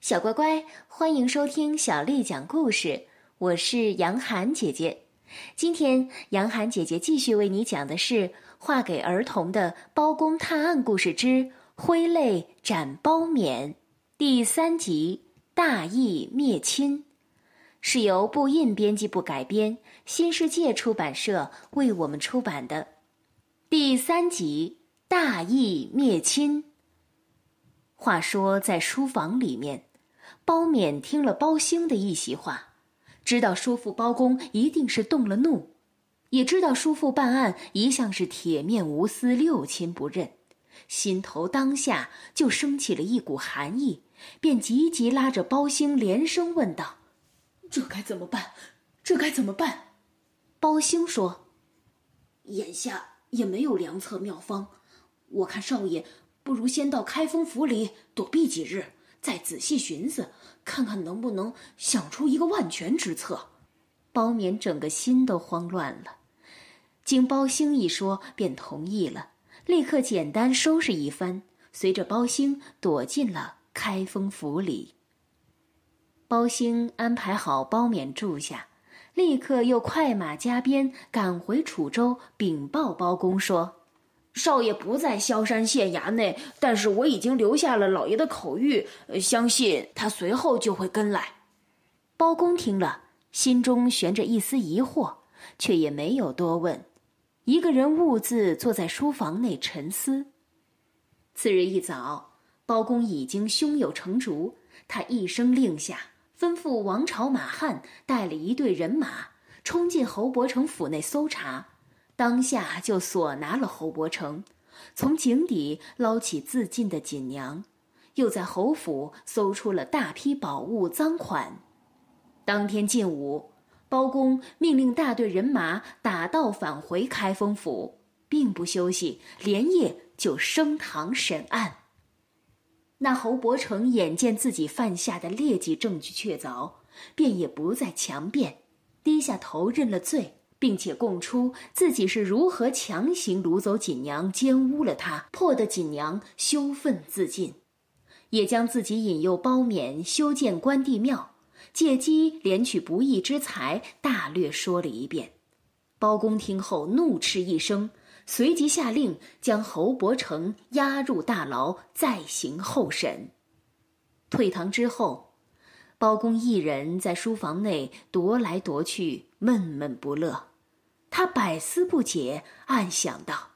小乖乖，欢迎收听小丽讲故事。我是杨涵姐姐。今天，杨涵姐姐继续为你讲的是画给儿童的《包公探案故事之挥泪斩包勉》第三集《大义灭亲》，是由布印编辑部改编，新世界出版社为我们出版的第三集《大义灭亲》。话说，在书房里面。包勉听了包兴的一席话，知道叔父包公一定是动了怒，也知道叔父办案一向是铁面无私、六亲不认，心头当下就升起了一股寒意，便急急拉着包兴连声问道：“这该怎么办？这该怎么办？”包兴说：“眼下也没有良策妙方，我看少爷不如先到开封府里躲避几日。”再仔细寻思，看看能不能想出一个万全之策。包勉整个心都慌乱了，经包兴一说，便同意了，立刻简单收拾一番，随着包兴躲进了开封府里。包兴安排好包勉住下，立刻又快马加鞭赶回楚州，禀报包公说。少爷不在萧山县衙内，但是我已经留下了老爷的口谕，相信他随后就会跟来。包公听了，心中悬着一丝疑惑，却也没有多问，一个人兀自坐在书房内沉思。次日一早，包公已经胸有成竹，他一声令下，吩咐王朝马汉带了一队人马冲进侯伯成府内搜查。当下就锁拿了侯伯成，从井底捞起自尽的锦娘，又在侯府搜出了大批宝物赃款。当天进午，包公命令大队人马打道返回开封府，并不休息，连夜就升堂审案。那侯伯成眼见自己犯下的劣迹证据确凿，便也不再强辩，低下头认了罪。并且供出自己是如何强行掳走锦娘，奸污了她，迫得锦娘羞愤自尽，也将自己引诱包勉修建关帝庙，借机敛取不义之财，大略说了一遍。包公听后怒斥一声，随即下令将侯伯成押入大牢，再行后审。退堂之后，包公一人在书房内踱来踱去，闷闷不乐。他百思不解，暗想道：“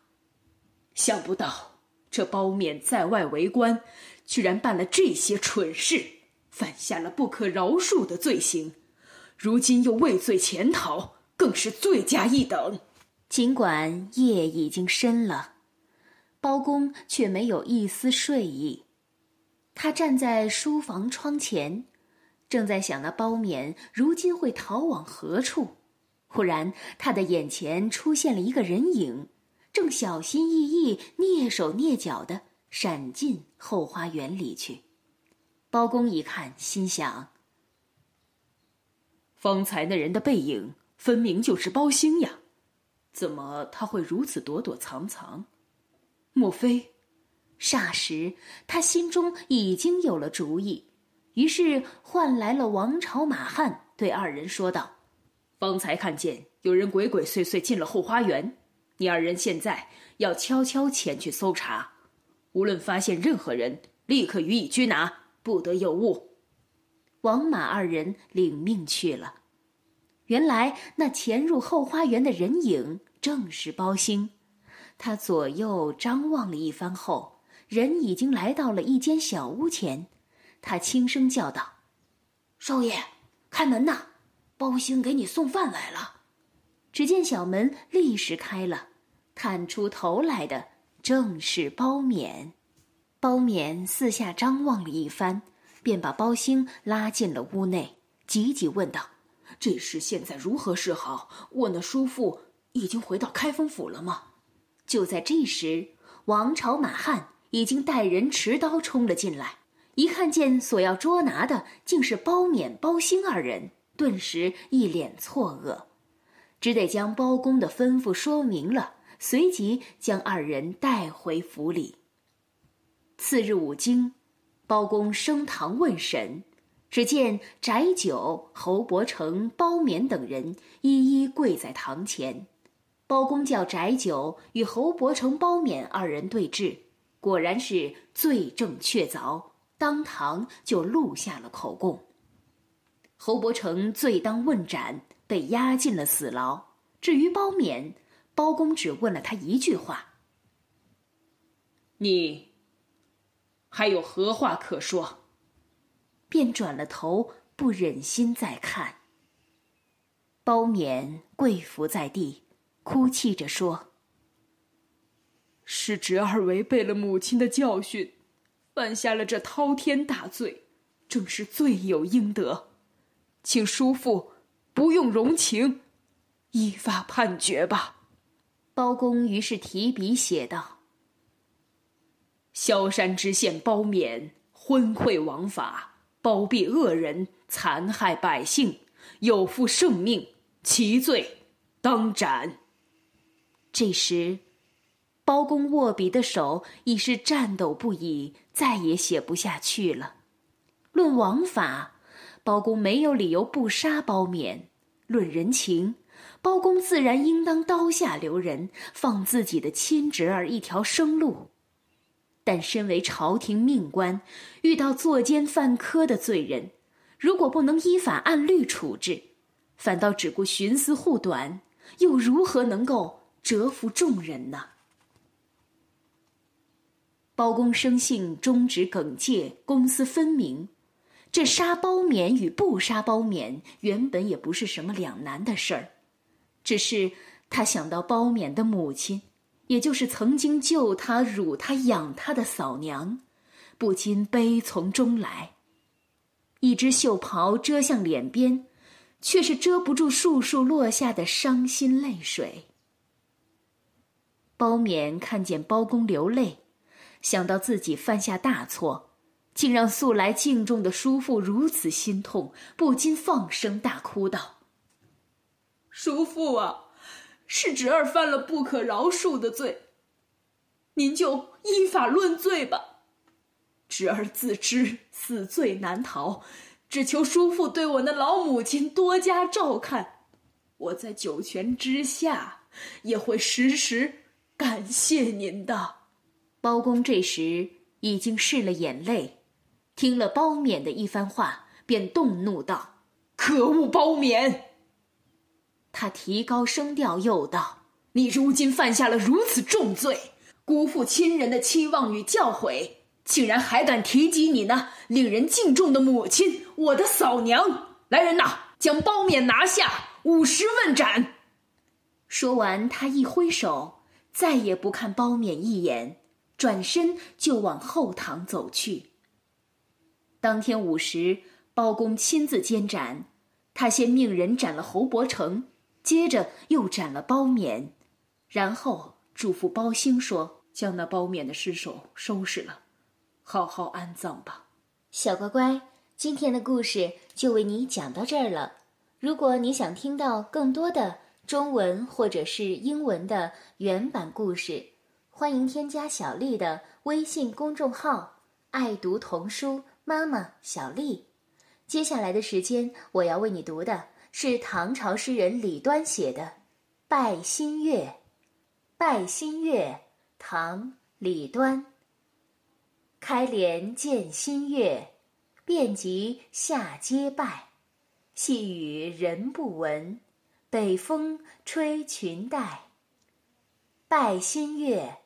想不到这包勉在外为官，居然办了这些蠢事，犯下了不可饶恕的罪行，如今又畏罪潜逃，更是罪加一等。”尽管夜已经深了，包公却没有一丝睡意。他站在书房窗前，正在想那包勉如今会逃往何处。忽然，他的眼前出现了一个人影，正小心翼翼、蹑手蹑脚的闪进后花园里去。包公一看，心想：方才那人的背影分明就是包兴呀，怎么他会如此躲躲藏藏？莫非……霎时，他心中已经有了主意，于是唤来了王朝马汉，对二人说道。方才看见有人鬼鬼祟祟进了后花园，你二人现在要悄悄前去搜查，无论发现任何人，立刻予以拘拿，不得有误。王马二人领命去了。原来那潜入后花园的人影正是包兴，他左右张望了一番后，人已经来到了一间小屋前，他轻声叫道：“少爷，开门呐！”包兴给你送饭来了。只见小门立时开了，探出头来的正是包勉。包勉四下张望了一番，便把包兴拉进了屋内，急急问道：“这事现在如何是好？我那叔父已经回到开封府了吗？”就在这时，王朝马汉已经带人持刀冲了进来，一看见所要捉拿的竟是包勉、包兴二人。顿时一脸错愕，只得将包公的吩咐说明了，随即将二人带回府里。次日五更，包公升堂问审，只见翟九、侯伯成、包勉等人一一跪在堂前。包公叫翟九与侯伯成、包勉二人对质，果然是罪证确凿，当堂就录下了口供。侯伯成罪当问斩，被押进了死牢。至于包勉，包公只问了他一句话：“你还有何话可说？”便转了头，不忍心再看。包勉跪伏在地，哭泣着说：“是侄儿违背了母亲的教训，犯下了这滔天大罪，正是罪有应得，请叔父不用容情。”依法判决吧。包公于是提笔写道：“萧山知县包勉昏聩枉法，包庇恶人，残害百姓，有负圣命，其罪当斩。”这时，包公握笔的手已是颤抖不已，再也写不下去了。论王法，包公没有理由不杀包勉；论人情，包公自然应当刀下留人，放自己的亲侄儿一条生路。但身为朝廷命官，遇到作奸犯科的罪人，如果不能依法按律处置，反倒只顾徇私护短，又如何能够折服众人呢？包公生性忠直耿介，公私分明，这杀包勉与不杀包勉，原本也不是什么两难的事儿。只是他想到包勉的母亲，也就是曾经救他、辱他、养他的嫂娘，不禁悲从中来。一只袖袍遮向脸边，却是遮不住簌簌落下的伤心泪水。包勉看见包公流泪，想到自己犯下大错，竟让素来敬重的叔父如此心痛，不禁放声大哭道。叔父啊，是侄儿犯了不可饶恕的罪，您就依法论罪吧。侄儿自知死罪难逃，只求叔父对我那老母亲多加照看。我在九泉之下也会时时感谢您的。包公这时已经拭了眼泪，听了包勉的一番话，便动怒道：“可恶，包勉！”他提高声调，又道：“你如今犯下了如此重罪，辜负亲人的期望与教诲，竟然还敢提及你那令人敬重的母亲，我的嫂娘！来人呐，将包勉拿下，五十问斩！”说完，他一挥手，再也不看包勉一眼，转身就往后堂走去。当天午时，包公亲自监斩，他先命人斩了侯伯成。接着又斩了包勉，然后嘱咐包兴说：“将那包勉的尸首收拾了，好好安葬吧。”小乖乖，今天的故事就为你讲到这儿了。如果你想听到更多的中文或者是英文的原版故事，欢迎添加小丽的微信公众号“爱读童书妈妈小丽”。接下来的时间，我要为你读的。是唐朝诗人李端写的《拜新月》。拜新月，唐·李端。开帘见新月，便即下阶拜。细雨人不闻，北风吹裙带。拜新月，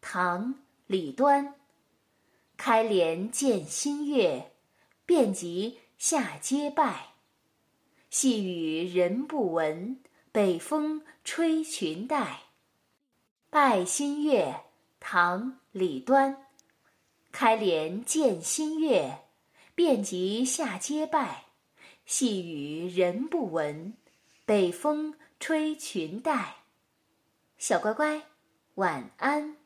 唐·李端。开帘见新月，便即下阶拜。细雨人不闻，北风吹裙带。拜新月，唐·李端。开帘见新月，便即下阶拜。细雨人不闻，北风吹裙带。小乖乖，晚安。